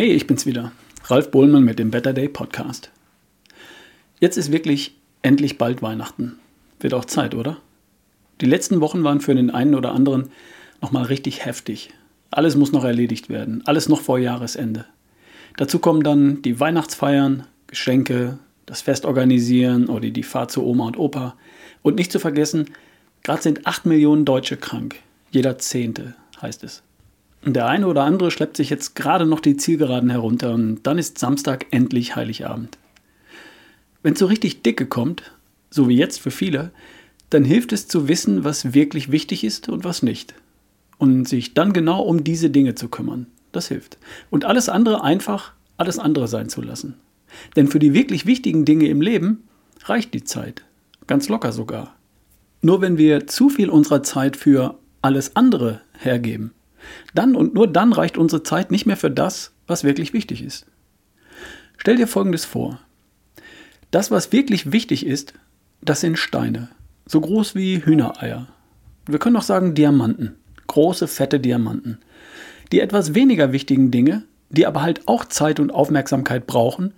Hey, ich bin's wieder. Ralf Bohlmann mit dem Better Day Podcast. Jetzt ist wirklich endlich bald Weihnachten. Wird auch Zeit, oder? Die letzten Wochen waren für den einen oder anderen nochmal richtig heftig. Alles muss noch erledigt werden, alles noch vor Jahresende. Dazu kommen dann die Weihnachtsfeiern, Geschenke, das Fest organisieren oder die Fahrt zu Oma und Opa. Und nicht zu vergessen, gerade sind 8 Millionen Deutsche krank. Jeder Zehnte, heißt es. Der eine oder andere schleppt sich jetzt gerade noch die Zielgeraden herunter und dann ist Samstag endlich Heiligabend. Wenn es so richtig dicke kommt, so wie jetzt für viele, dann hilft es zu wissen, was wirklich wichtig ist und was nicht. Und sich dann genau um diese Dinge zu kümmern. Das hilft. Und alles andere einfach alles andere sein zu lassen. Denn für die wirklich wichtigen Dinge im Leben reicht die Zeit. Ganz locker sogar. Nur wenn wir zu viel unserer Zeit für alles andere hergeben, dann und nur dann reicht unsere Zeit nicht mehr für das, was wirklich wichtig ist. Stell dir Folgendes vor. Das, was wirklich wichtig ist, das sind Steine, so groß wie Hühnereier. Wir können auch sagen Diamanten, große, fette Diamanten. Die etwas weniger wichtigen Dinge, die aber halt auch Zeit und Aufmerksamkeit brauchen,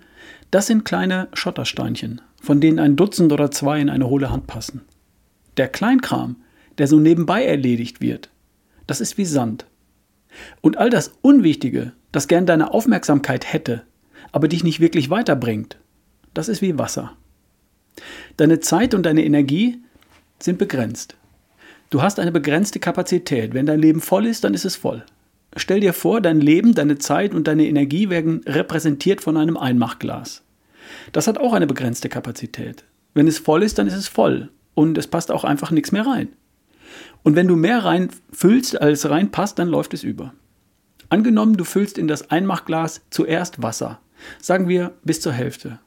das sind kleine Schottersteinchen, von denen ein Dutzend oder zwei in eine hohle Hand passen. Der Kleinkram, der so nebenbei erledigt wird, das ist wie Sand. Und all das Unwichtige, das gern deine Aufmerksamkeit hätte, aber dich nicht wirklich weiterbringt, das ist wie Wasser. Deine Zeit und deine Energie sind begrenzt. Du hast eine begrenzte Kapazität. Wenn dein Leben voll ist, dann ist es voll. Stell dir vor, dein Leben, deine Zeit und deine Energie werden repräsentiert von einem Einmachglas. Das hat auch eine begrenzte Kapazität. Wenn es voll ist, dann ist es voll und es passt auch einfach nichts mehr rein. Und wenn du mehr reinfüllst, als reinpasst, dann läuft es über. Angenommen, du füllst in das Einmachglas zuerst Wasser, sagen wir bis zur Hälfte.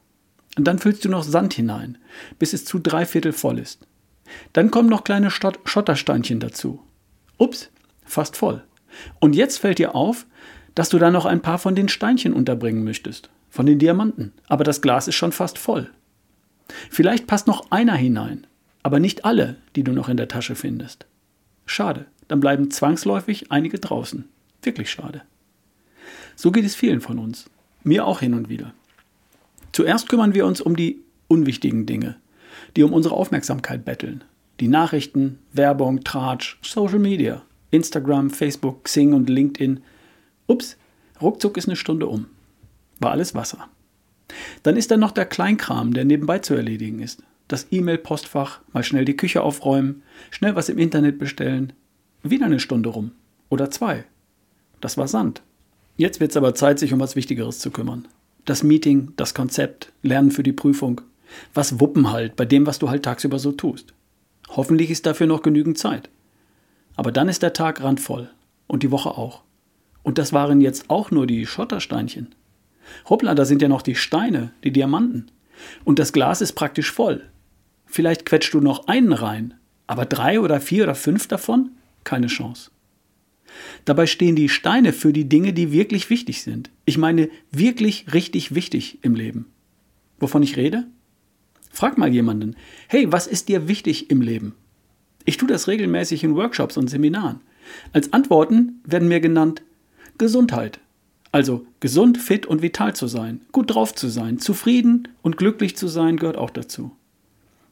Und dann füllst du noch Sand hinein, bis es zu drei Viertel voll ist. Dann kommen noch kleine Schottersteinchen dazu. Ups, fast voll. Und jetzt fällt dir auf, dass du da noch ein paar von den Steinchen unterbringen möchtest, von den Diamanten. Aber das Glas ist schon fast voll. Vielleicht passt noch einer hinein, aber nicht alle, die du noch in der Tasche findest. Schade, dann bleiben zwangsläufig einige draußen. Wirklich schade. So geht es vielen von uns. Mir auch hin und wieder. Zuerst kümmern wir uns um die unwichtigen Dinge, die um unsere Aufmerksamkeit betteln. Die Nachrichten, Werbung, Tratsch, Social Media, Instagram, Facebook, Xing und LinkedIn. Ups, ruckzuck ist eine Stunde um. War alles Wasser. Dann ist da noch der Kleinkram, der nebenbei zu erledigen ist das E-Mail-Postfach, mal schnell die Küche aufräumen, schnell was im Internet bestellen. Wieder eine Stunde rum. Oder zwei. Das war Sand. Jetzt wird es aber Zeit, sich um was Wichtigeres zu kümmern. Das Meeting, das Konzept, Lernen für die Prüfung. Was wuppen halt bei dem, was du halt tagsüber so tust. Hoffentlich ist dafür noch genügend Zeit. Aber dann ist der Tag randvoll. Und die Woche auch. Und das waren jetzt auch nur die Schottersteinchen. Hoppla, da sind ja noch die Steine, die Diamanten. Und das Glas ist praktisch voll. Vielleicht quetschst du noch einen rein, aber drei oder vier oder fünf davon? Keine Chance. Dabei stehen die Steine für die Dinge, die wirklich wichtig sind. Ich meine, wirklich richtig wichtig im Leben. Wovon ich rede? Frag mal jemanden, hey, was ist dir wichtig im Leben? Ich tue das regelmäßig in Workshops und Seminaren. Als Antworten werden mir genannt Gesundheit, also gesund, fit und vital zu sein, gut drauf zu sein, zufrieden und glücklich zu sein gehört auch dazu.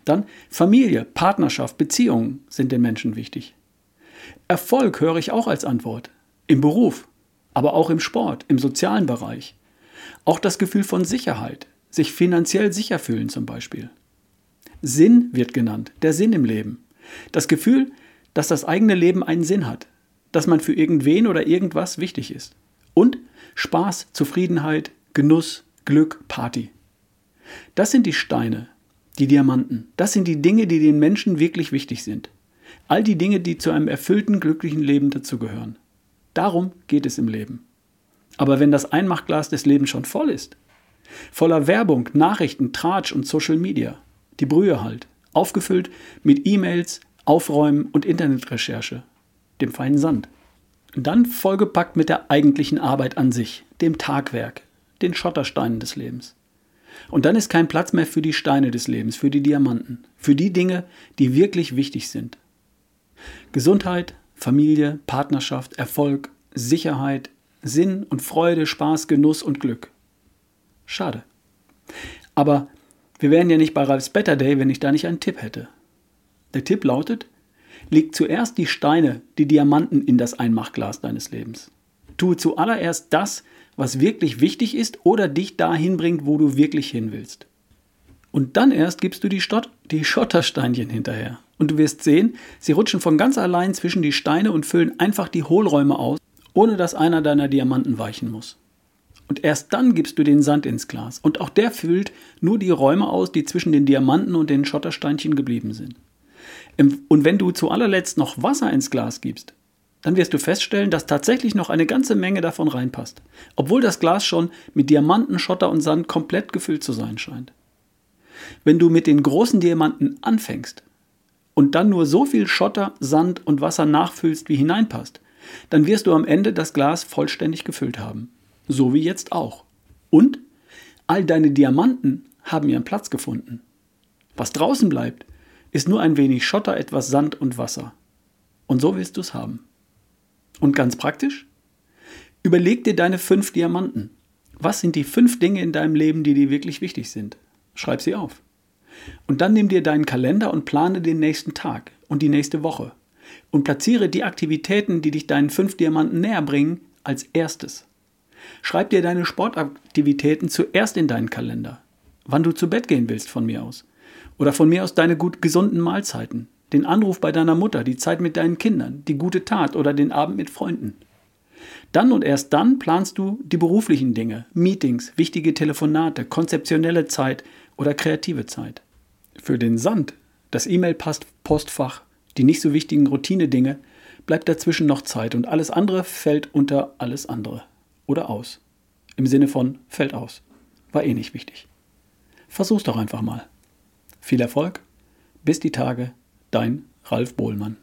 Dann Familie, Partnerschaft, Beziehungen sind den Menschen wichtig. Erfolg höre ich auch als Antwort. Im Beruf, aber auch im Sport, im sozialen Bereich. Auch das Gefühl von Sicherheit, sich finanziell sicher fühlen zum Beispiel. Sinn wird genannt, der Sinn im Leben. Das Gefühl, dass das eigene Leben einen Sinn hat, dass man für irgendwen oder irgendwas wichtig ist. Und Spaß, Zufriedenheit, Genuss, Glück, Party. Das sind die Steine, die Diamanten. Das sind die Dinge, die den Menschen wirklich wichtig sind. All die Dinge, die zu einem erfüllten, glücklichen Leben dazugehören. Darum geht es im Leben. Aber wenn das Einmachglas des Lebens schon voll ist, voller Werbung, Nachrichten, Tratsch und Social Media, die Brühe halt, aufgefüllt mit E-Mails, Aufräumen und Internetrecherche, dem feinen Sand. Dann vollgepackt mit der eigentlichen Arbeit an sich, dem Tagwerk, den Schottersteinen des Lebens. Und dann ist kein Platz mehr für die Steine des Lebens, für die Diamanten, für die Dinge, die wirklich wichtig sind. Gesundheit, Familie, Partnerschaft, Erfolg, Sicherheit, Sinn und Freude, Spaß, Genuss und Glück. Schade. Aber wir wären ja nicht bei Ralphs Better Day, wenn ich da nicht einen Tipp hätte. Der Tipp lautet, leg zuerst die Steine, die Diamanten in das Einmachglas deines Lebens. Tue zuallererst das, was wirklich wichtig ist oder dich dahin bringt, wo du wirklich hin willst. Und dann erst gibst du die, Stott die Schottersteinchen hinterher. Und du wirst sehen, sie rutschen von ganz allein zwischen die Steine und füllen einfach die Hohlräume aus, ohne dass einer deiner Diamanten weichen muss. Und erst dann gibst du den Sand ins Glas. Und auch der füllt nur die Räume aus, die zwischen den Diamanten und den Schottersteinchen geblieben sind. Und wenn du zu allerletzt noch Wasser ins Glas gibst, dann wirst du feststellen, dass tatsächlich noch eine ganze Menge davon reinpasst, obwohl das Glas schon mit Diamanten, Schotter und Sand komplett gefüllt zu sein scheint. Wenn du mit den großen Diamanten anfängst und dann nur so viel Schotter, Sand und Wasser nachfüllst, wie hineinpasst, dann wirst du am Ende das Glas vollständig gefüllt haben. So wie jetzt auch. Und all deine Diamanten haben ihren Platz gefunden. Was draußen bleibt, ist nur ein wenig Schotter, etwas Sand und Wasser. Und so willst du es haben. Und ganz praktisch? Überleg dir deine fünf Diamanten. Was sind die fünf Dinge in deinem Leben, die dir wirklich wichtig sind? Schreib sie auf. Und dann nimm dir deinen Kalender und plane den nächsten Tag und die nächste Woche. Und platziere die Aktivitäten, die dich deinen fünf Diamanten näher bringen, als erstes. Schreib dir deine Sportaktivitäten zuerst in deinen Kalender. Wann du zu Bett gehen willst von mir aus. Oder von mir aus deine gut gesunden Mahlzeiten den Anruf bei deiner Mutter, die Zeit mit deinen Kindern, die gute Tat oder den Abend mit Freunden. Dann und erst dann planst du die beruflichen Dinge, Meetings, wichtige Telefonate, konzeptionelle Zeit oder kreative Zeit. Für den Sand, das E-Mail-Postfach, die nicht so wichtigen Routine-Dinge, bleibt dazwischen noch Zeit und alles andere fällt unter alles andere oder aus. Im Sinne von fällt aus. War eh nicht wichtig. Versuch's doch einfach mal. Viel Erfolg. Bis die Tage Dein Ralf Bohlmann.